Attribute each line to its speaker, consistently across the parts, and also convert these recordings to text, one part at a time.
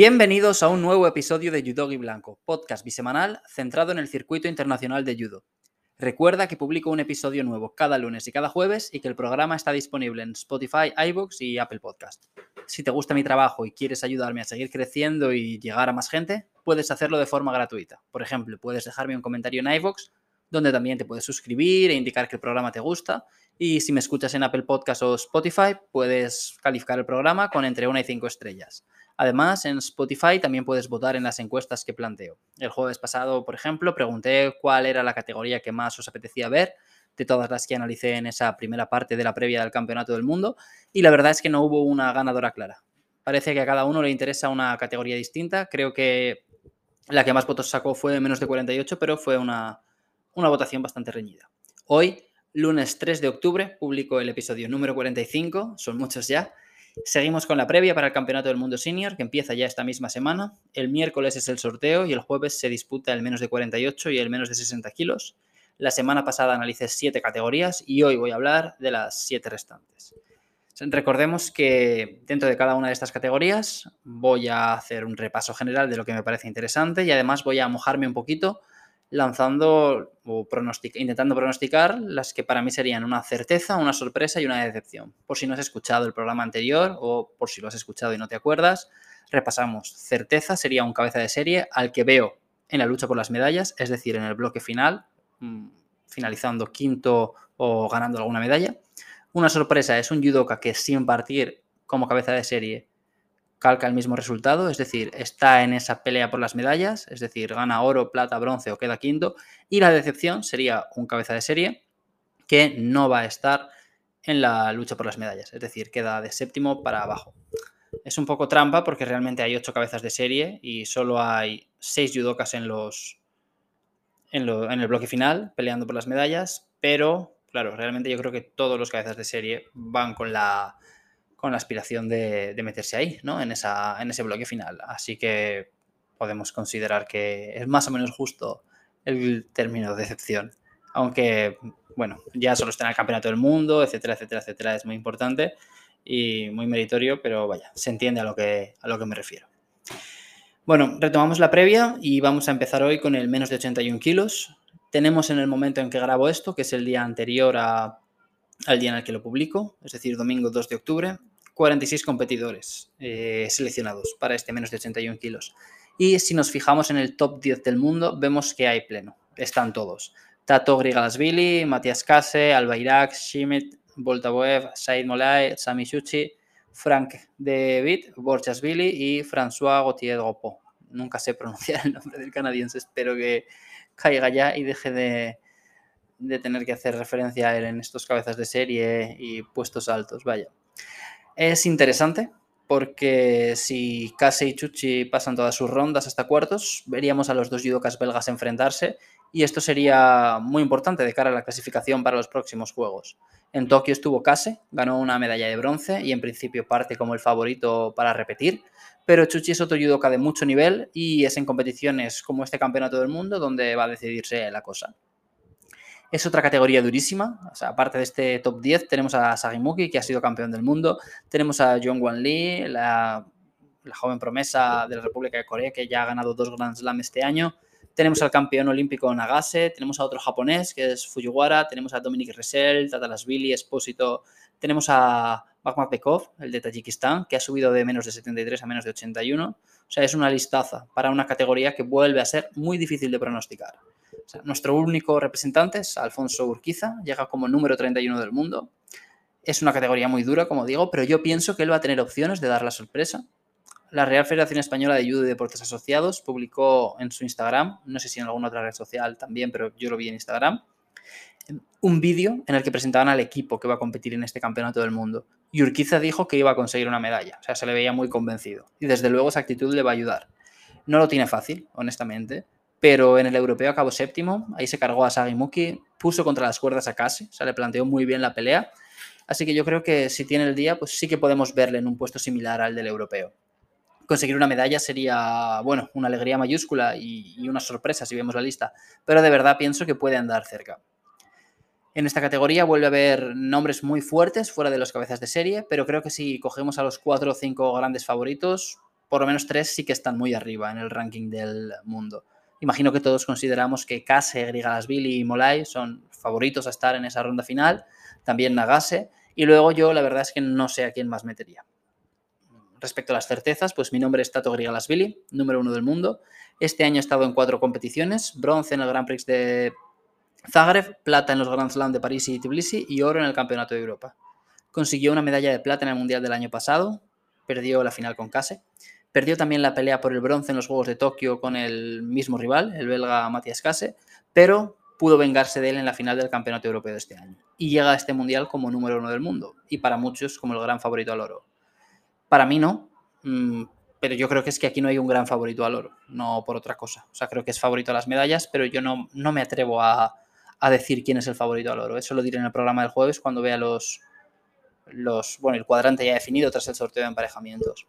Speaker 1: Bienvenidos a un nuevo episodio de Judogi Blanco, podcast bisemanal centrado en el circuito internacional de judo. Recuerda que publico un episodio nuevo cada lunes y cada jueves y que el programa está disponible en Spotify, iBooks y Apple Podcast. Si te gusta mi trabajo y quieres ayudarme a seguir creciendo y llegar a más gente, puedes hacerlo de forma gratuita. Por ejemplo, puedes dejarme un comentario en iBooks donde también te puedes suscribir e indicar que el programa te gusta. Y si me escuchas en Apple Podcast o Spotify, puedes calificar el programa con entre 1 y 5 estrellas. Además, en Spotify también puedes votar en las encuestas que planteo. El jueves pasado, por ejemplo, pregunté cuál era la categoría que más os apetecía ver de todas las que analicé en esa primera parte de la previa del Campeonato del Mundo y la verdad es que no hubo una ganadora clara. Parece que a cada uno le interesa una categoría distinta. Creo que la que más votos sacó fue menos de 48, pero fue una, una votación bastante reñida. Hoy, lunes 3 de octubre, publico el episodio número 45, son muchos ya, Seguimos con la previa para el Campeonato del Mundo Senior, que empieza ya esta misma semana. El miércoles es el sorteo y el jueves se disputa el menos de 48 y el menos de 60 kilos. La semana pasada analicé siete categorías y hoy voy a hablar de las siete restantes. Recordemos que dentro de cada una de estas categorías voy a hacer un repaso general de lo que me parece interesante y además voy a mojarme un poquito lanzando o intentando pronosticar las que para mí serían una certeza, una sorpresa y una decepción. Por si no has escuchado el programa anterior o por si lo has escuchado y no te acuerdas, repasamos. Certeza sería un cabeza de serie al que veo en la lucha por las medallas, es decir, en el bloque final, mm, finalizando quinto o ganando alguna medalla. Una sorpresa es un judoka que sin partir como cabeza de serie calca el mismo resultado, es decir, está en esa pelea por las medallas, es decir, gana oro, plata, bronce o queda quinto. Y la decepción sería un cabeza de serie que no va a estar en la lucha por las medallas, es decir, queda de séptimo para abajo. Es un poco trampa porque realmente hay ocho cabezas de serie y solo hay seis judokas en los en, en el bloque final peleando por las medallas, pero claro, realmente yo creo que todos los cabezas de serie van con la con la aspiración de, meterse ahí, ¿no? En, esa, en ese bloque final. Así que podemos considerar que es más o menos justo el término de decepción. Aunque, bueno, ya solo está en el campeonato del mundo, etcétera, etcétera, etcétera, es muy importante y muy meritorio, pero vaya, se entiende a lo que, a lo que me refiero. Bueno, retomamos la previa y vamos a empezar hoy con el menos de 81 kilos. Tenemos en el momento en que grabo esto, que es el día anterior a al día en el que lo publico, es decir, domingo 2 de octubre, 46 competidores eh, seleccionados para este menos de 81 kilos. Y si nos fijamos en el top 10 del mundo, vemos que hay pleno. Están todos. Tato Grigalasvili, Matías Kase, Albayrak, Schmidt, Boltaboev, Said Molay, Sami Shuchi, Frank David, Borchasvili y François Gauthier Gopo. Nunca sé pronunciar el nombre del canadiense, espero que caiga ya y deje de, de tener que hacer referencia a él en estos cabezas de serie y puestos altos, vaya. Es interesante porque si Kase y Chuchi pasan todas sus rondas hasta cuartos, veríamos a los dos judokas belgas enfrentarse y esto sería muy importante de cara a la clasificación para los próximos Juegos. En Tokio estuvo Kase, ganó una medalla de bronce y en principio parte como el favorito para repetir, pero Chuchi es otro judoka de mucho nivel y es en competiciones como este Campeonato del Mundo donde va a decidirse la cosa. Es otra categoría durísima. Aparte de este top 10, tenemos a Sagimuki, que ha sido campeón del mundo. Tenemos a John Wan Lee, la, joven promesa de la República de Corea, que ya ha ganado dos Grand Slam este año. Tenemos al campeón olímpico Nagase, tenemos a otro japonés que es Fujiwara, tenemos a Dominic Resel, Tatalasvili, Espósito, tenemos a Bekov, el de Tayikistán, que ha subido de menos de 73 a menos de 81. O sea, es una listaza para una categoría que vuelve a ser muy difícil de pronosticar nuestro único representante es Alfonso Urquiza, llega como número 31 del mundo. Es una categoría muy dura, como digo, pero yo pienso que él va a tener opciones de dar la sorpresa. La Real Federación Española de Judo y Deportes Asociados publicó en su Instagram, no sé si en alguna otra red social también, pero yo lo vi en Instagram, un vídeo en el que presentaban al equipo que va a competir en este campeonato del mundo. Y Urquiza dijo que iba a conseguir una medalla, o sea, se le veía muy convencido. Y desde luego esa actitud le va a ayudar. No lo tiene fácil, honestamente, pero en el europeo acabó séptimo, ahí se cargó a Sagimuki, puso contra las cuerdas a Casi, o sea, le planteó muy bien la pelea. Así que yo creo que si tiene el día, pues sí que podemos verle en un puesto similar al del europeo. Conseguir una medalla sería, bueno, una alegría mayúscula y, y una sorpresa si vemos la lista, pero de verdad pienso que puede andar cerca. En esta categoría vuelve a haber nombres muy fuertes fuera de los cabezas de serie, pero creo que si cogemos a los cuatro o cinco grandes favoritos, por lo menos tres sí que están muy arriba en el ranking del mundo. Imagino que todos consideramos que Kase, Grigalasvili y Molay son favoritos a estar en esa ronda final, también Nagase, y luego yo la verdad es que no sé a quién más metería. Respecto a las certezas, pues mi nombre es Tato Grigalasvili, número uno del mundo. Este año he estado en cuatro competiciones, bronce en el Grand Prix de Zagreb, plata en los Grand Slam de París y Tbilisi y oro en el Campeonato de Europa. Consiguió una medalla de plata en el Mundial del año pasado, perdió la final con Kase. Perdió también la pelea por el bronce en los Juegos de Tokio con el mismo rival, el belga Matías Kase, pero pudo vengarse de él en la final del Campeonato Europeo de este año. Y llega a este Mundial como número uno del mundo, y para muchos como el gran favorito al oro. Para mí no, mm, pero yo creo que es que aquí no hay un gran favorito al oro, no por otra cosa. O sea, creo que es favorito a las medallas, pero yo no, no me atrevo a, a decir quién es el favorito al oro. Eso lo diré en el programa del jueves cuando vea los, los, bueno, el cuadrante ya definido tras el sorteo de emparejamientos.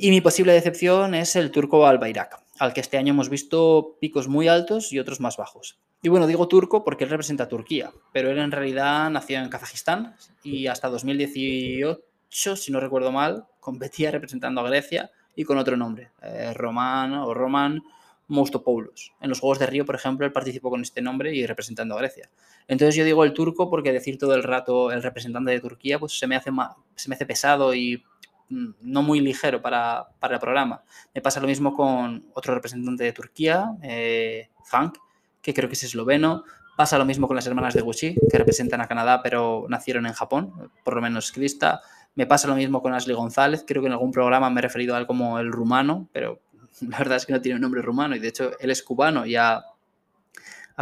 Speaker 1: Y mi posible decepción es el turco Albayrak, al que este año hemos visto picos muy altos y otros más bajos. Y bueno, digo turco porque él representa a Turquía, pero él en realidad nació en Kazajistán y hasta 2018, si no recuerdo mal, competía representando a Grecia y con otro nombre, eh, Román o Roman Mostopoulos. En los Juegos de Río, por ejemplo, él participó con este nombre y representando a Grecia. Entonces yo digo el turco porque decir todo el rato el representante de Turquía pues se me hace, se me hace pesado y no muy ligero para, el programa. Me pasa lo mismo con otro representante de Turquía, eh, Frank, que creo que es esloveno. Pasa lo mismo con las hermanas de Gucci, que representan a Canadá pero nacieron en Japón, por lo menos Krista. Me pasa lo mismo con Ashley González, creo que en algún programa me he referido a él como el rumano, pero la verdad es que no tiene un nombre rumano y de hecho él es cubano y ha,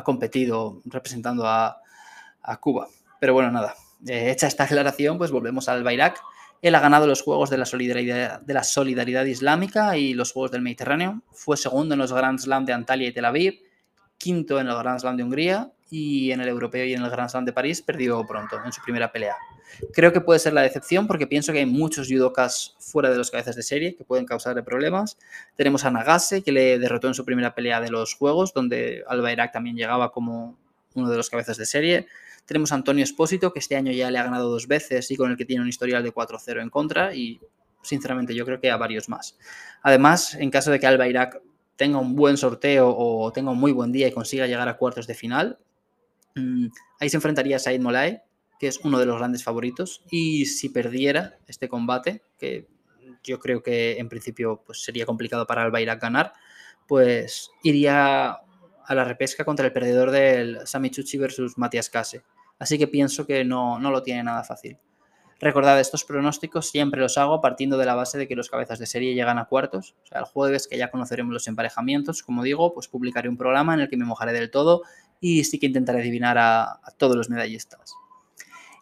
Speaker 1: competido representando a, Cuba. Pero bueno, nada, eh, hecha esta aclaración, pues volvemos al Bayrak. Él ha ganado los Juegos de la, Solidaridad, Islámica y los Juegos del Mediterráneo. Fue segundo en los Grand Slam de Antalya y Tel Aviv, quinto en el Grand Slam de Hungría y en el Europeo y en el Grand Slam de París perdió pronto en su primera pelea. Creo que puede ser la decepción porque pienso que hay muchos judokas fuera de los cabezas de serie que pueden causarle problemas. Tenemos a Nagase, que le derrotó en su primera pelea de los Juegos, donde Alba Irak también llegaba como uno de los cabezas de serie. Tenemos a Antonio Espósito, que este año ya le ha ganado dos veces y con el que tiene un historial de 4-0 en contra y sinceramente yo creo que a varios más. Además, en caso de que Alba Irak tenga un buen sorteo o tenga un muy buen día y consiga llegar a cuartos de final, mm, ahí se enfrentaría a Said Molay, que es uno de los grandes favoritos. Y si perdiera este combate, que yo creo que en principio pues, sería complicado para Albayrak ganar, pues iría a la repesca contra el perdedor del Samichuchi versus Matías Kase. Así que pienso que no, no lo tiene nada fácil. Recordad, estos pronósticos siempre los hago partiendo de la base de que los cabezas de serie llegan a cuartos. O sea, el jueves que ya conoceremos los emparejamientos, como digo, pues publicaré un programa en el que me mojaré del todo y sí que intentaré adivinar a, a todos los medallistas.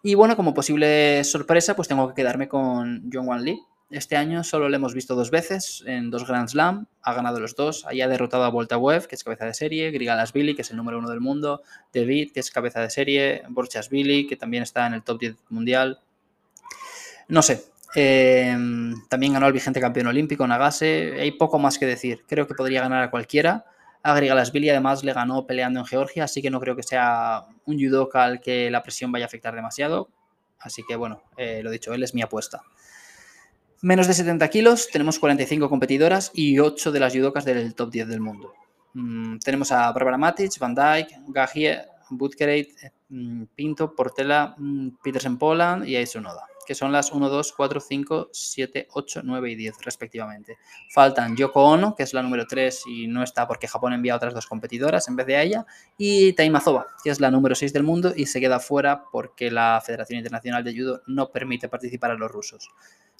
Speaker 1: Y bueno, como posible sorpresa, pues tengo que quedarme con John Wan Lee. Este año solo le hemos visto dos veces en dos Grand Slam, ha ganado los dos, ha derrotado a Volta Web, que es cabeza de serie, Billy, que es el número uno del mundo, David, que es cabeza de serie, Billy, que también está en el top 10 mundial. No sé, eh, también ganó el vigente campeón olímpico, Nagase, hay poco más que decir, creo que podría ganar a cualquiera, a Billy además le ganó peleando en Georgia, así que no creo que sea un judoka al que la presión vaya a afectar demasiado. Así que bueno, eh, lo dicho, él es mi apuesta. Menos de 70 kilos, tenemos 45 competidoras y 8 de las judokas del top 10 del mundo. Mm, tenemos a Barbara Matic, Van Dyke, Gagie, Butkereit, mm, Pinto, Portela, mm, Petersen Poland y Aisonoda que son las 1, 2, 4, 5, 7, 8, 9 y 10 respectivamente. Faltan Yoko Ono, que es la número 3 y no está porque Japón envía otras dos competidoras en vez de ella, y Taimazova, que es la número 6 del mundo y se queda fuera porque la Federación Internacional de Judo no permite participar a los rusos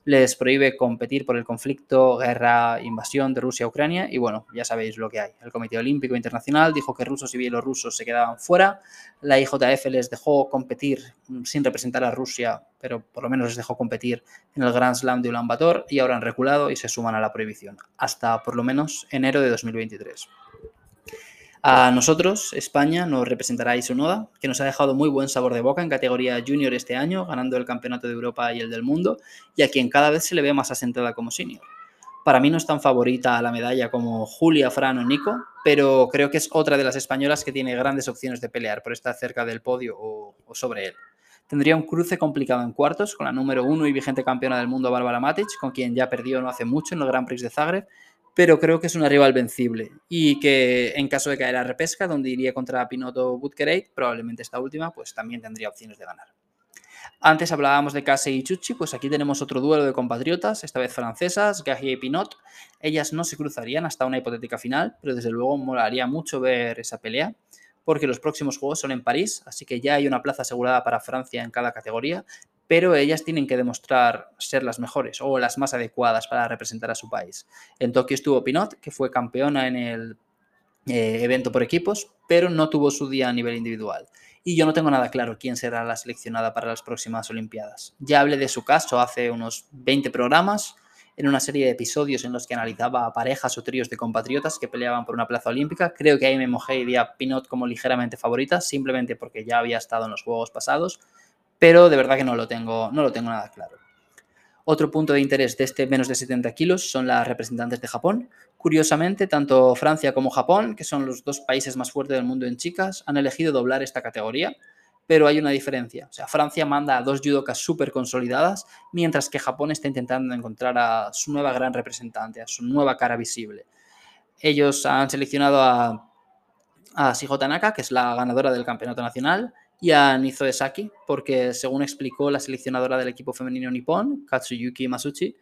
Speaker 1: les prohíbe competir por el conflicto, guerra, invasión de Rusia a Ucrania y bueno, ya sabéis lo que hay. El Comité Olímpico Internacional dijo que rusos y bielorrusos se quedaban fuera, la IJF les dejó competir sin representar a Rusia, pero por lo menos les dejó competir en el Grand Slam de Ulan Bator y ahora han reculado y se suman a la prohibición, hasta por lo menos enero de 2023. A nosotros, España, nos representará Isonoda, que nos ha dejado muy buen sabor de boca en categoría junior este año, ganando el Campeonato de Europa y el del Mundo, y a quien cada vez se le ve más asentada como senior. Para mí no es tan favorita a la medalla como Julia, Fran o Nico, pero creo que es otra de las españolas que tiene grandes opciones de pelear por estar cerca del podio o, sobre él. Tendría un cruce complicado en cuartos con la número uno y vigente campeona del mundo Bárbara Matic, con quien ya perdió no hace mucho en el Grand Prix de Zagreb, pero creo que es una rival vencible y que en caso de caer a repesca, donde iría contra Pinotto Butkereit, probablemente esta última, pues también tendría opciones de ganar. Antes hablábamos de Casey y Chuchi, pues aquí tenemos otro duelo de compatriotas, esta vez francesas, Gahier y Pinot. Ellas no se cruzarían hasta una hipotética final, pero desde luego molaría mucho ver esa pelea porque los próximos juegos son en París, así que ya hay una plaza asegurada para Francia en cada categoría, pero ellas tienen que demostrar ser las mejores o las más adecuadas para representar a su país. En Tokio estuvo Pinot, que fue campeona en el eh, evento por equipos, pero no tuvo su día a nivel individual. Y yo no tengo nada claro quién será la seleccionada para las próximas Olimpiadas. Ya hablé de su caso hace unos 20 programas, en una serie de episodios en los que analizaba parejas o tríos de compatriotas que peleaban por una plaza olímpica. Creo que ahí me mojé y di a Pinot como ligeramente favorita, simplemente porque ya había estado en los Juegos pasados, pero de verdad que no lo tengo, no lo tengo nada claro. Otro punto de interés de este menos de 70 kilos son las representantes de Japón. Curiosamente, tanto Francia como Japón, que son los dos países más fuertes del mundo en chicas, han elegido doblar esta categoría pero hay una diferencia. O sea, Francia manda a dos judokas súper consolidadas, mientras que Japón está intentando encontrar a su nueva gran representante, a su nueva cara visible. Ellos han seleccionado a, a Tanaka, que es la ganadora del campeonato nacional, y a Nizo porque según explicó la seleccionadora del equipo femenino nipón, Katsuyuki Masuchi,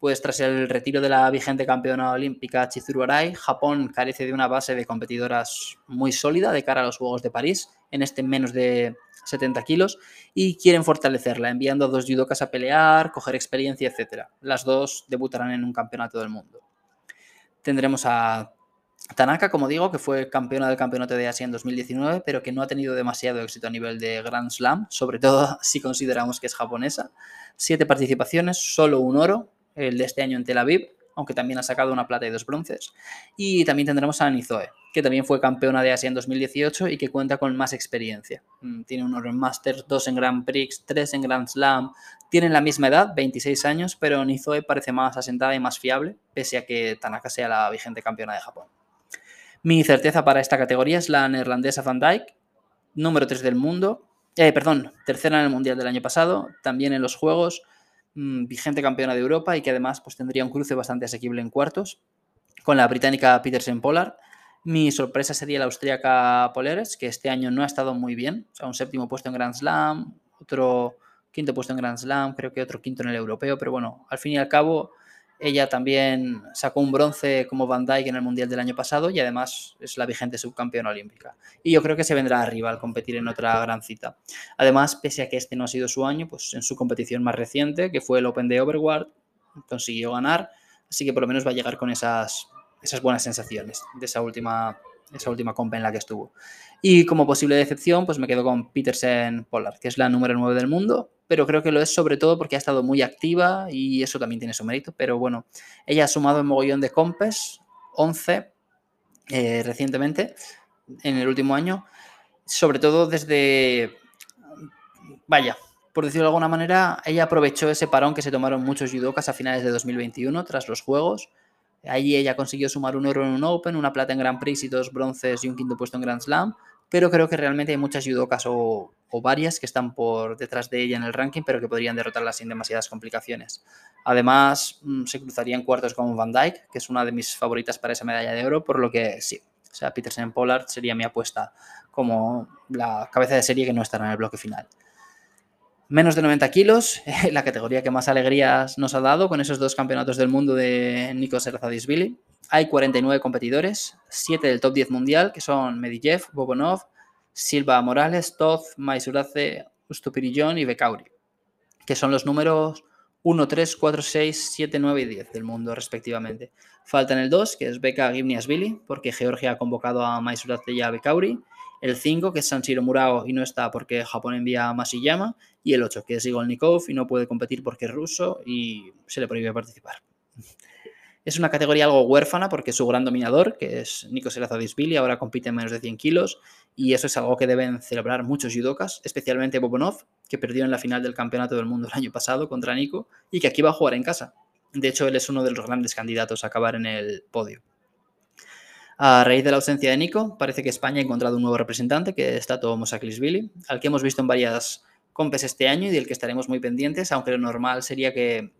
Speaker 1: pues tras el retiro de la vigente campeona olímpica Chizuru Arai, Japón carece de una base de competidoras muy sólida de cara a los Juegos de París, en este menos de 70 kilos, y quieren fortalecerla, enviando a dos judokas a pelear, coger experiencia, etc. Las dos debutarán en un campeonato del mundo. Tendremos a Tanaka, como digo, que fue campeona del campeonato de Asia en 2019, pero que no ha tenido demasiado éxito a nivel de Grand Slam, sobre todo si consideramos que es japonesa. Siete participaciones, solo un oro, el de este año en Tel Aviv, aunque también ha sacado una plata y dos bronces. Y también tendremos a Nizoe, que también fue campeona de Asia en 2018 y que cuenta con más experiencia. Mm, tiene un oro en Masters, dos en Grand Prix, tres en Grand Slam. Tienen la misma edad, 26 años, pero Nizoe parece más asentada y más fiable, pese a que Tanaka sea la vigente campeona de Japón. Mi certeza para esta categoría es la neerlandesa Van Dijk, número 3 del mundo, eh, perdón, tercera en el Mundial del año pasado, también en los Juegos, Mm, vigente campeona de Europa y que además pues, tendría un cruce bastante asequible en cuartos con la británica Petersen Pollard. Mi sorpresa sería la austríaca Poleres, que este año no ha estado muy bien. O un séptimo puesto en Grand Slam, otro quinto puesto en Grand Slam, creo que otro quinto en el europeo, pero bueno, al fin y al cabo ella también sacó un bronce como Van Dyke en el Mundial del año pasado y además es la vigente subcampeona olímpica. Y yo creo que se vendrá arriba al competir en otra gran cita. Además, pese a que este no ha sido su año, pues en su competición más reciente, que fue el Open de Overward, consiguió ganar. Así que por lo menos va a llegar con esas, esas buenas sensaciones de esa última, esa última compa en la que estuvo. Y como posible decepción, pues me quedo con Petersen Pollard, que es la número 9 del mundo, pero creo que lo es sobre todo porque ha estado muy activa y eso también tiene su mérito. Pero bueno, ella ha sumado un mogollón de compes, 11 eh, recientemente, en el último año, sobre todo desde, vaya, por decirlo de alguna manera, ella aprovechó ese parón que se tomaron muchos judokas a finales de 2021 tras los Juegos. Allí ella consiguió sumar un oro en un Open, una plata en Grand Prix y dos bronces y un quinto puesto en Grand Slam pero creo que realmente hay muchas judocas o, varias que están por detrás de ella en el ranking, pero que podrían derrotarla sin demasiadas complicaciones. Además, mm, se cruzaría en cuartos con Van Dyke, que es una de mis favoritas para esa medalla de oro, por lo que sí, o sea, Peterson Pollard sería mi apuesta como la cabeza de serie que no estará en el bloque final. Menos de 90 kilos, la categoría que más alegrías nos ha dado con esos dos campeonatos del mundo de Nico Serzadisvili. Hay 49 competidores, 7 del top 10 mundial, que son Medijev, Bobonov, Silva Morales, Toz, Maisurace, Ustupirillón y Bekauri, que son los números 1, 3, 4, 6, 7, 9 y 10 del mundo, respectivamente. Faltan el 2, que es Beka Gimniasvili, porque Georgia ha convocado a Maisurace y a Bekauri. El 5, que es Sanshiro Murao y no está porque Japón envía a Masiyama. Y el 8, que es Igolnikov y no puede competir porque es ruso y se le prohíbe participar. Es una categoría algo huérfana porque su gran dominador, que es Nico Serazadisvili, ahora compite en menos de 100 kilos y eso es algo que deben celebrar muchos judokas, especialmente Bobonov, que perdió en la final del Campeonato del Mundo el año pasado contra Nico y que aquí va a jugar en casa. De hecho, él es uno de los grandes candidatos a acabar en el podio. A raíz de la ausencia de Nico, parece que España ha encontrado un nuevo representante, que es Tato Mosaklisvili, al que hemos visto en varias compes este año y del que estaremos muy pendientes, aunque lo normal sería que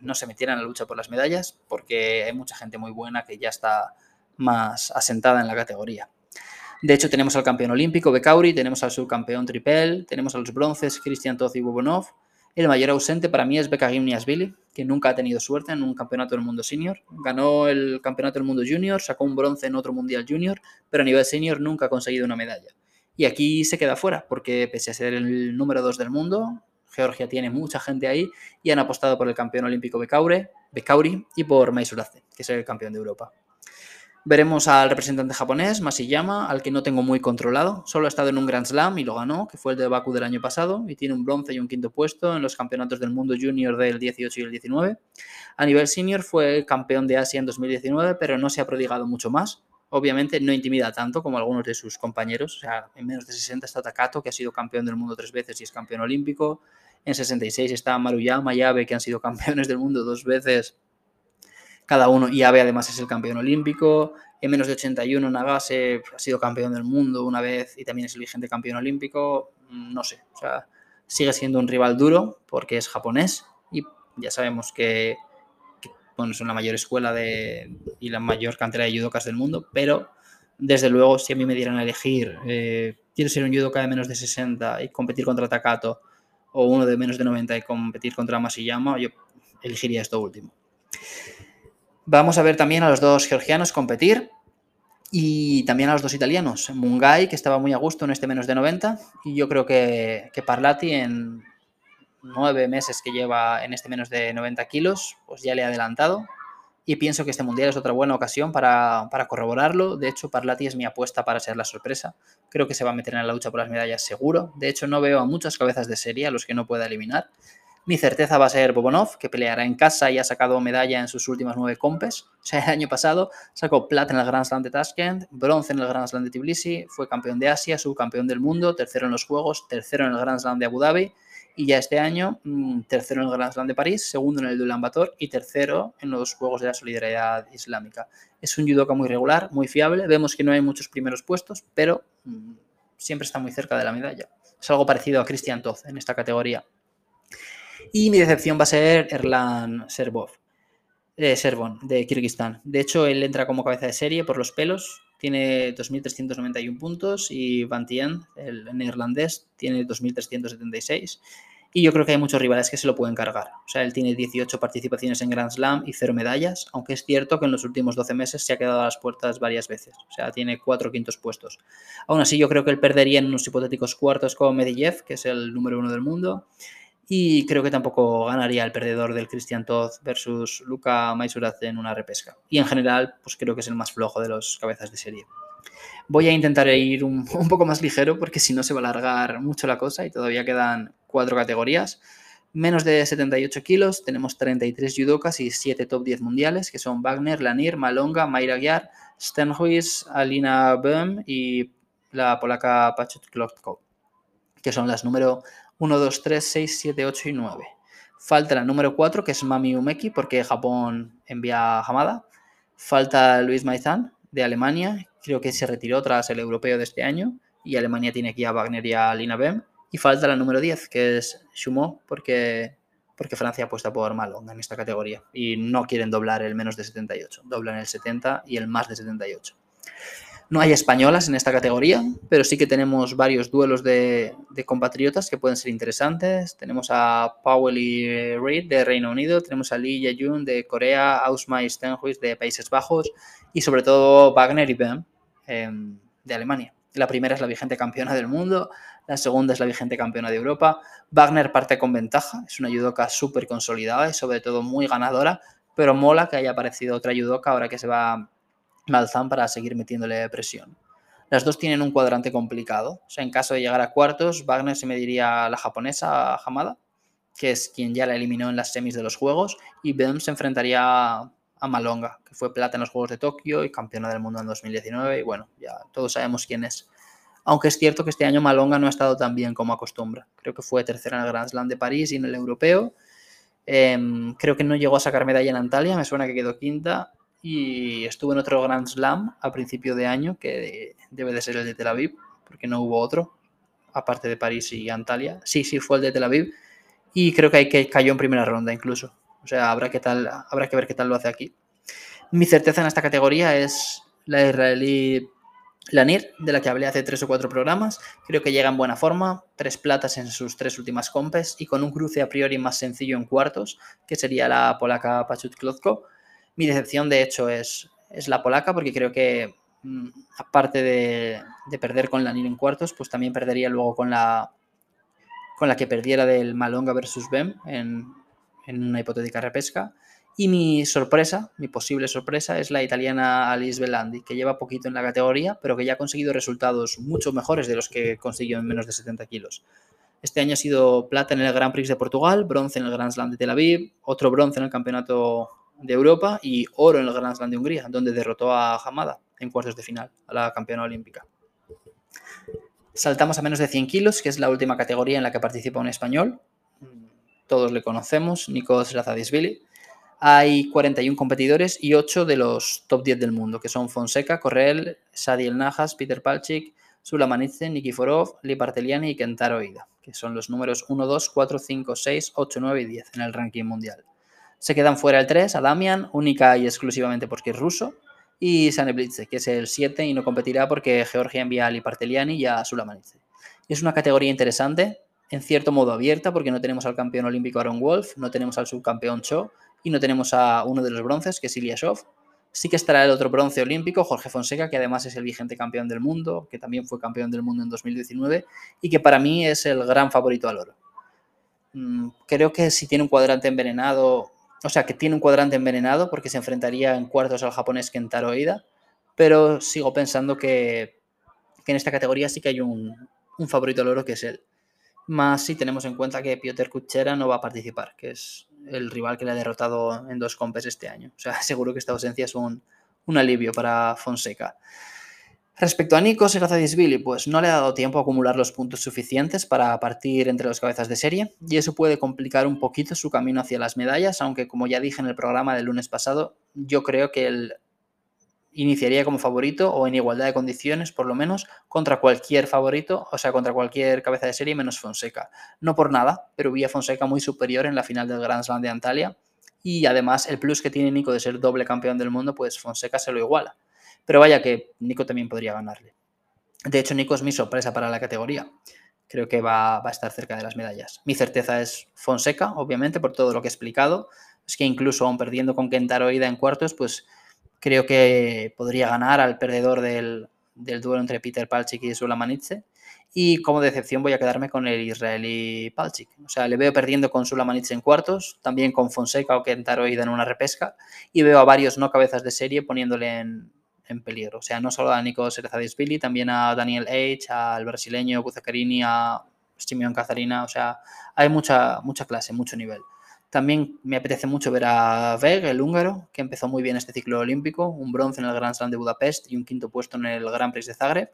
Speaker 1: no se metieran a la lucha por las medallas, porque hay mucha gente muy buena que ya está más asentada en la categoría. De hecho, tenemos al campeón olímpico Bekauri, tenemos al subcampeón Tripel, tenemos a los bronces Cristian Toz y Bubonov. El mayor ausente para mí es Bekagim Niasvili, que nunca ha tenido suerte en un campeonato del mundo senior. Ganó el campeonato del mundo junior, sacó un bronce en otro mundial junior, pero a nivel senior nunca ha conseguido una medalla. Y aquí se queda fuera, porque pese a ser el número 2 del mundo, Georgia tiene mucha gente ahí y han apostado por el campeón olímpico Bekaure, Bekauri y por Maisurace, que es el campeón de Europa. Veremos al representante japonés, Masiyama, al que no tengo muy controlado. Solo ha estado en un Grand Slam y lo ganó, que fue el de Baku del año pasado, y tiene un bronce y un quinto puesto en los campeonatos del mundo junior del 18 y el 19. A nivel senior fue campeón de Asia en 2019, pero no se ha prodigado mucho más. Obviamente no intimida tanto como algunos de sus compañeros. O sea, en menos de 60 está Takato, que ha sido campeón del mundo tres veces y es campeón olímpico. En 66 está Maruyama y Abe, que han sido campeones del mundo dos veces cada uno, y Abe además es el campeón olímpico. En menos de 81 Nagase ha sido campeón del mundo una vez y también es el vigente campeón olímpico. Mm, no sé, o sea, sigue siendo un rival duro porque es japonés y ya sabemos que, bueno, es la mayor escuela de, y la mayor cantera de judokas del mundo, pero desde luego si a mí me dieran a elegir, eh, quiero ser un judoka de menos de 60 y competir contra Takato o uno de menos de 90 y competir contra Masiyama, yo elegiría esto último. Vamos a ver también a los dos georgianos competir y también a los dos italianos. Mungai, que estaba muy a gusto en este menos de 90, y yo creo que, que Parlati en nueve meses que lleva en este menos de 90 kilos, pues ya le ha adelantado. Y pienso que este mundial es otra buena ocasión para, para corroborarlo. De hecho, Parlati es mi apuesta para ser la sorpresa. Creo que se va a meter en la lucha por las medallas seguro. De hecho, no veo a muchas cabezas de serie a los que no pueda eliminar. Mi certeza va a ser Bobonov, que peleará en casa y ha sacado medalla en sus últimas nueve compes. O sea, el año pasado sacó plata en el Grand Slam de Tashkent, bronce en el Grand Slam de Tbilisi, fue campeón de Asia, subcampeón del mundo, tercero en los Juegos, tercero en el Grand Slam de Abu Dhabi y ya este año mm, tercero en el Grand Slam de París, segundo en el de y tercero en los Juegos de la Solidaridad Islámica. Es un judoka muy regular, muy fiable. Vemos que no hay muchos primeros puestos, pero mm, siempre está muy cerca de la medalla. Es algo parecido a Christian Toth en esta categoría. Y mi decepción va a ser Erlan Servov, eh, Servon, de Kirguistán. De hecho, él entra como cabeza de serie por los pelos, tiene 2.391 puntos y Van Tien, el neerlandés, tiene 2.376. Y yo creo que hay muchos rivales que se lo pueden cargar. O sea, él tiene 18 participaciones en Grand Slam y 0 medallas, aunque es cierto que en los últimos 12 meses se ha quedado a las puertas varias veces. O sea, tiene 4 quintos puestos. Aún así, yo creo que él perdería en unos hipotéticos cuartos con Medvedev, que es el número uno del mundo. Y creo que tampoco ganaría el perdedor del Christian Todd versus Luca Maisuraz en una repesca. Y en general, pues creo que es el más flojo de los cabezas de serie. Voy a intentar ir un, un poco más ligero porque si no se va a alargar mucho la cosa y todavía quedan cuatro categorías. Menos de 78 kilos, tenemos 33 judokas y 7 top 10 mundiales, que son Wagner, Lanir, Malonga, Mayra Gyar, Stenhuis, Alina Böhm y la polaca Pachut Klotko, que son las número 1, 2, 3, 6, 7, 8 y 9. Falta la número 4, que es Mami Umeki, porque Japón envía a Hamada. Falta Luis Maizan, de Alemania. Creo que se retiró tras el europeo de este año. Y Alemania tiene aquí a Wagner y a Lina Bem. Y falta la número 10, que es Shumo, porque, porque Francia apuesta por Malong en esta categoría. Y no quieren doblar el menos de 78. Doblan el 70 y el más de 78. No hay españolas en esta categoría, pero sí que tenemos varios duelos de, compatriotas que pueden ser interesantes. Tenemos a Powell y Reed de Reino Unido, tenemos a Lee Yejun de Corea, Ausma y Stenhuis de Países Bajos y sobre todo Wagner y Bem em, de Alemania. La primera es la vigente campeona del mundo, la segunda es la vigente campeona de Europa. Wagner parte con ventaja, es una judoka súper consolidada y sobre todo muy ganadora, pero mola que haya aparecido otra judoka ahora que se va Malzahn para seguir metiéndole presión. Las dos tienen un cuadrante complicado. O sea, en caso de llegar a cuartos, Wagner se mediría a la japonesa Hamada, que es quien ya la eliminó en las semis de los Juegos, y Bem se enfrentaría a Malonga, que fue plata en los Juegos de Tokio y campeona del mundo en 2019. Y bueno, ya todos sabemos quién es. Aunque es cierto que este año Malonga no ha estado tan bien como acostumbra. Creo que fue tercera en el Grand Slam de París y en el Europeo. Em, creo que no llegó a sacar medalla en Antalya, me suena que quedó quinta y estuvo en otro Grand Slam a principio de año, que debe de ser el de Tel Aviv, porque no hubo otro. aparte de París y Antalya. Sí, sí, fue el de Tel Aviv. Y creo que, hay que cayó en primera ronda incluso. O sea, habrá, que tal, habrá que ver qué tal lo hace aquí. Mi certeza en esta categoría es la israelí Lanir, de la que hablé hace tres o cuatro programas. Creo que llega en buena forma, tres platas en sus tres últimas compes y con un cruce a priori más sencillo en cuartos, que sería la polaca Pachut Klotko. Mi decepción, de hecho, es, es la polaca, porque creo que mm, aparte de, de, perder con Lanir en cuartos, pues también perdería luego con la, con la que perdiera del Malonga versus Bem en, en una hipotética repesca. Y mi sorpresa, mi posible sorpresa, es la italiana Alice Bellandi, que lleva poquito en la categoría, pero que ya ha conseguido resultados mucho mejores de los que consiguió en menos de 70 kilos. Este año ha sido plata en el Grand Prix de Portugal, bronce en el Grand Slam de Tel Aviv, otro bronce en el Campeonato de Europa y oro en el Grand Slam de Hungría, donde derrotó a Hamada en cuartos de final, a la campeona olímpica. Saltamos a menos de 100 kilos, que es la última categoría en la que participa un español. Todos le conocemos, Nikos Razadisvili hay 41 competidores y 8 de los top 10 del mundo, que son Fonseca, Correll, Sadiel Najas, Peter Palchik, Sulamanitze, Nikiforov, Li Parteliani y Kentaro Ida, que son los números 1, 2, 4, 5, 6, 8, 9 y 10 en el ranking mundial. Se quedan fuera el 3, Adamian, única y exclusivamente porque es ruso, y Sane Blitze, que es el 7 y no competirá porque Georgia envía a Li Parteliani y a Sulamanitze. Es una categoría interesante, en cierto modo abierta, porque no tenemos al campeón olímpico Aaron Wolf, no tenemos al subcampeón Cho, y no tenemos a uno de los bronces, que es Ilyashov. Sí que estará el otro bronce olímpico, Jorge Fonseca, que además es el vigente campeón del mundo, que también fue campeón del mundo en 2019 y que para mí es el gran favorito al oro. Mm, creo que si tiene un cuadrante envenenado, o sea, que tiene un cuadrante envenenado porque se enfrentaría en cuartos al japonés Kentaro Ida, pero sigo pensando que, en esta categoría sí que hay un, un favorito al oro que es él. Más si tenemos en cuenta que Piotr Kuchera no va a participar, que es el rival que le ha derrotado en dos compes este año. O sea, seguro que esta ausencia es un, alivio para Fonseca. Respecto a Nico Serazadisvili, pues no le ha dado tiempo a acumular los puntos suficientes para partir entre los cabezas de serie, y eso puede complicar un poquito su camino hacia las medallas, aunque como ya dije en el programa del lunes pasado, yo creo que el iniciaría como favorito o en igualdad de condiciones, por lo menos, contra cualquier favorito, o sea, contra cualquier cabeza de serie menos Fonseca. No por nada, pero vi Fonseca muy superior en la final del Grand Slam de Antalya y además el plus que tiene Nico de ser doble campeón del mundo, pues Fonseca se lo iguala. Pero vaya que Nico también podría ganarle. De hecho, Nico es mi sorpresa para la categoría. Creo que va, va a estar cerca de las medallas. Mi certeza es Fonseca, obviamente, por todo lo que he explicado. Es que incluso aún perdiendo con Kentaro Ida en cuartos, pues creo que podría ganar al perdedor del, duelo entre Peter Palchik y Sulamanitze. Y como decepción voy a quedarme con el israelí Palchik. O sea, le veo perdiendo con Sulamanitze en cuartos, también con Fonseca o Kentaro Ida en una repesca. Y veo a varios no cabezas de serie poniéndole en, peligro. O sea, no solo a Nico Serezadisvili, también a Daniel H., al brasileño Buzacarini, a Simeon Cazarina. O sea, hay mucha, mucha clase, mucho nivel. También me apetece mucho ver a Veg, el húngaro, que empezó muy bien este ciclo olímpico, un bronce en el Grand Slam de Budapest y un quinto puesto en el Grand Prix de Zagreb.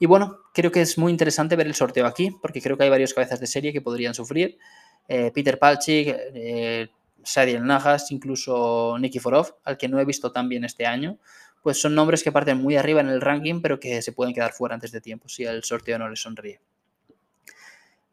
Speaker 1: Y bueno, creo que es muy interesante ver el sorteo aquí, porque creo que hay varios cabezas de serie que podrían sufrir. Eh, Peter Palchik, eh, Sadiel Najas, incluso Nikiforov, al que no he visto tan bien este año, pues son nombres que parten muy arriba en el ranking, pero que se pueden quedar fuera antes de tiempo si el sorteo no les sonríe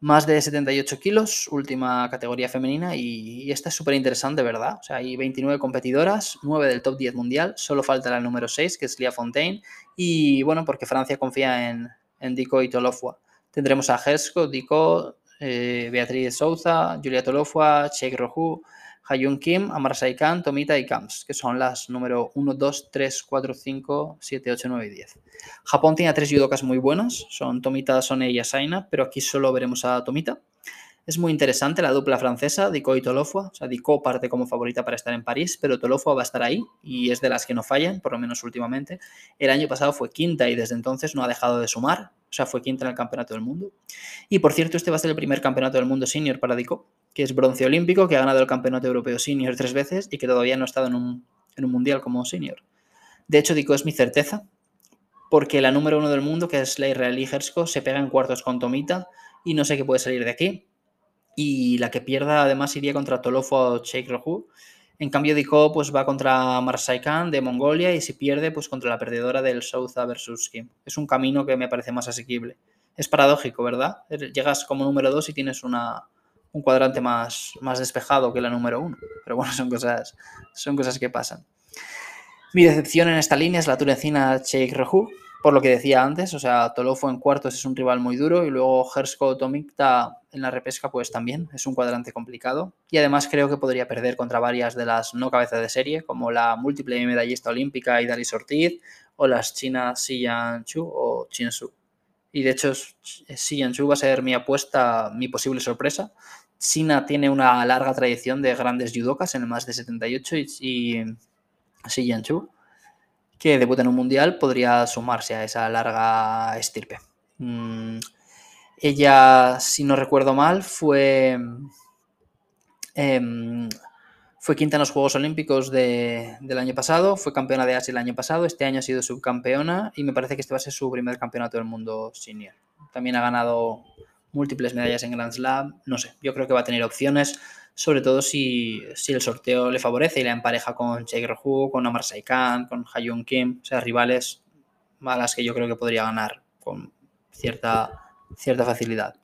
Speaker 1: más de 78 kilos, última categoría femenina, y, esta es súper interesante, ¿verdad? O sea, hay 29 competidoras, 9 del top 10 mundial, solo falta la número 6, que es Lia Fontaine, y bueno, porque Francia confía en, en Dico y Tolofua. Tendremos a Helsko, Dico, eh, Beatriz Souza, Julia Tolofua, Sheikh Rohu, Hayun Kim, Amar Saikan, Tomita y Kams, que son las número 1, 2, 3, 4, 5, 7, 8, 9 y 10. Japón tiene tres judokas muy buenos, son Tomita, Sone y Asaina, pero aquí solo veremos a Tomita. Es muy interesante la dupla francesa, Diko y Tolofua. O sea, Diko parte como favorita para estar en París, pero Tolofua va a estar ahí y es de las que no fallan, por lo menos últimamente. El año pasado fue quinta y desde entonces no ha dejado de sumar. O sea, fue quinta en el Campeonato del Mundo. Y por cierto, este va a ser el primer Campeonato del Mundo senior para Diko que es bronce olímpico, que ha ganado el Campeonato Europeo Senior tres veces y que todavía no ha estado en un, Mundial como senior. De hecho, digo, es mi certeza, porque la número uno del mundo, que es la israelí Hersko, se pega en cuartos con Tomita y no sé qué puede salir de aquí. Y la que pierda además iría contra Tolofo o Sheikh Rohu. En cambio, Diko pues, va contra Marsai Khan de Mongolia y si pierde, pues contra la perdedora del Souza versus Kim. Es un camino que me parece más asequible. Es paradójico, ¿verdad? Llegas como número 2 y tienes una, un cuadrante más, más despejado que la número 1. Pero bueno, son cosas, son cosas que pasan. Mi decepción en esta línea es la turecina Sheikh Rehu, por lo que decía antes, o sea, Tolofo en cuartos es un rival muy duro y luego Hersko Tomikta en la repesca pues también es un cuadrante complicado y además creo que podría perder contra varias de las no cabezas de serie como la múltiple medallista olímpica Idalis Ortiz o las chinas Xi Chu o Chin Su. Y de hecho Xi Chu va a ser mi apuesta, mi posible sorpresa. China tiene una larga tradición de grandes judokas en el más de 78 y, y Xi Chu que debuta en un mundial podría sumarse a esa larga estirpe. Mm, ella, si no recuerdo mal, fue, em, fue quinta en los Juegos Olímpicos del año pasado, fue campeona de Asia el año pasado, este año ha sido subcampeona y me parece que este va a ser su primer campeonato del mundo senior. También ha ganado múltiples medallas en Grand Slam, no sé, yo creo que va a tener opciones sobre todo si, el sorteo le favorece y la empareja con Jake Rohu, con Omar Saikan, con Hayun Kim, o sea, rivales a las que yo creo que podría ganar con cierta, cierta facilidad.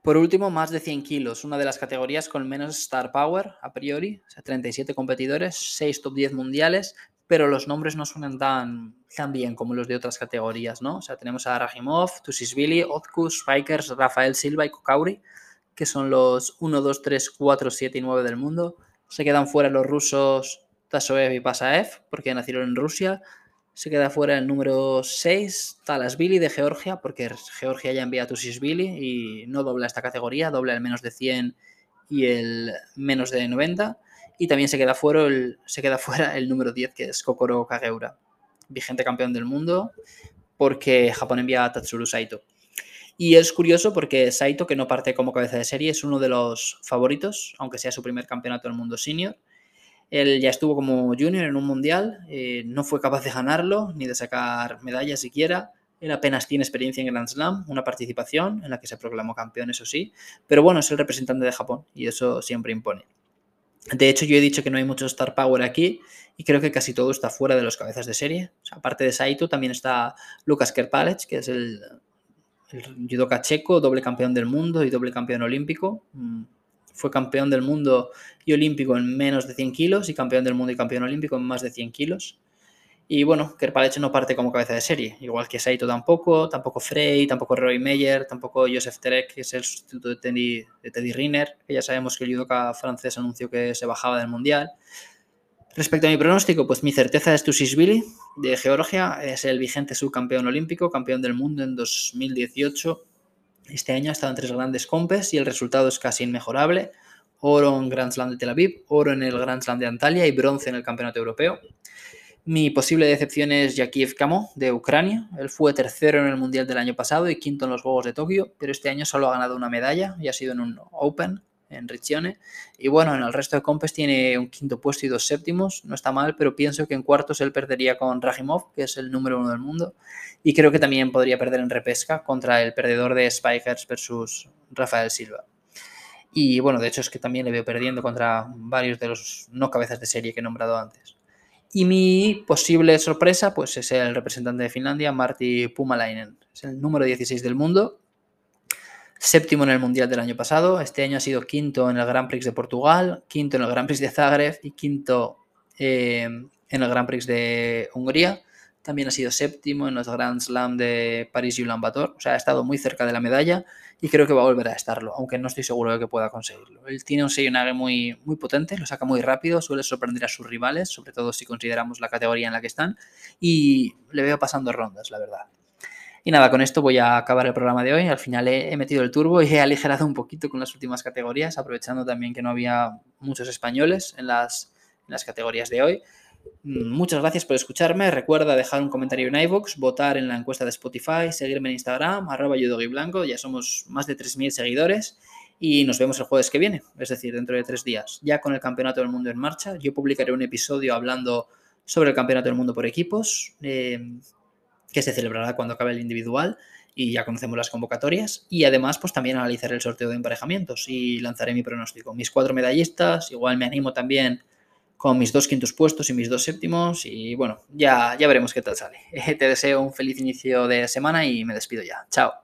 Speaker 1: Por último, más de 100 kilos, una de las categorías con menos star power a priori, o sea, 37 competidores, 6 top 10 mundiales, pero los nombres no suenan tan, tan bien como los de otras categorías, ¿no? O sea, tenemos a Rahimov, Tusisvili, Otkus, Spikers, Rafael Silva y Kokauri, que son los 1, 2, 3, 4, 7 y 9 del mundo. Se quedan fuera los rusos Tasoev y Pasaev, porque nacieron en Rusia. Se queda fuera el número 6, Talasvili de Georgia, porque Georgia ya envía a Tusisvili y no dobla esta categoría, dobla el menos de 100 y el menos de 90. Y también se queda fuera el, número 10, que es Kokoro Kageura, vigente campeón del mundo, porque Japón envía a Tatsuru Saito. Y es curioso porque Saito, que no parte como cabeza de serie, es uno de los favoritos, aunque sea su primer campeonato del mundo senior. Él ya estuvo como junior en un mundial, eh, no fue capaz de ganarlo ni de sacar medallas siquiera. Él apenas tiene experiencia en Grand Slam, una participación en la que se proclamó campeón, eso sí, pero bueno, es el representante de Japón y eso siempre impone. De hecho, yo he dicho que no hay mucho star power aquí y creo que casi todo está fuera de los cabezas de serie. aparte de Saito, también está Lucas Kerpalec, que es el el judoka checo, doble campeón del mundo y doble campeón olímpico. Mm, fue campeón del mundo y olímpico en menos de 100 kilos y campeón del mundo y campeón olímpico en más de 100 kilos. Y bueno, Kerpalech no parte como cabeza de serie, igual que Saito tampoco, tampoco Frey, tampoco Roy Meyer, tampoco Joseph Terek, que es el sustituto de Teddy, de Teddy Riner, que ya sabemos que el judoka francés anunció que se bajaba del mundial. Respecto a mi pronóstico, pues mi certeza es Tusisvili de Georgia, es el vigente subcampeón olímpico, campeón del mundo en 2018. Este año ha estado en tres grandes compes y el resultado es casi inmejorable. Oro en Grand Slam de Tel Aviv, oro en el Grand Slam de Antalya y bronce en el Campeonato Europeo. Mi posible decepción es Yakiev Kamo, de Ucrania. Él fue tercero en el Mundial del año pasado y quinto en los Juegos de Tokio, pero este año solo ha ganado una medalla y ha sido en un Open en Riccione. Y bueno, en el resto de compes tiene un quinto puesto y dos séptimos, no está mal, pero pienso que en cuartos él perdería con Rajimov, que es el número uno del mundo. Y creo que también podría perder en repesca contra el perdedor de Spikers versus Rafael Silva. Y bueno, de hecho es que también le veo perdiendo contra varios de los no cabezas de serie que he nombrado antes. Y mi posible sorpresa, pues es el representante de Finlandia, Marty Pumalainen. Es el número 16 del mundo séptimo en el Mundial del año pasado, este año ha sido quinto en el Grand Prix de Portugal, quinto en el Grand Prix de Zagreb y quinto eh, en el Grand Prix de Hungría. También ha sido séptimo en los Grand Slam de París y Ulan Bator. O sea, ha estado muy cerca de la medalla y creo que va a volver a estarlo, aunque no estoy seguro de que pueda conseguirlo. Él tiene un Seiyonage muy, muy potente, lo saca muy rápido, suele sorprender a sus rivales, sobre todo si consideramos la categoría en la que están, y le veo pasando rondas, la verdad. Y nada, con esto voy a acabar el programa de hoy. Al final he, metido el turbo y he aligerado un poquito con las últimas categorías, aprovechando también que no había muchos españoles en las, las categorías de hoy. Mm, muchas gracias por escucharme. Recuerda dejar un comentario en iVoox, votar en la encuesta de Spotify, seguirme en Instagram, arroba blanco. Ya somos más de 3.000 seguidores y nos vemos el jueves que viene, es decir, dentro de tres días, ya con el Campeonato del Mundo en marcha. Yo publicaré un episodio hablando sobre el Campeonato del Mundo por equipos. Eh, que se celebrará cuando acabe el individual y ya conocemos las convocatorias. Y además, pues también analizaré el sorteo de emparejamientos y lanzaré mi pronóstico. Mis cuatro medallistas, igual me animo también con mis dos quintos puestos y mis dos séptimos. Y bueno, ya, ya veremos qué tal sale. Te deseo un feliz inicio de semana y me despido ya. Chao.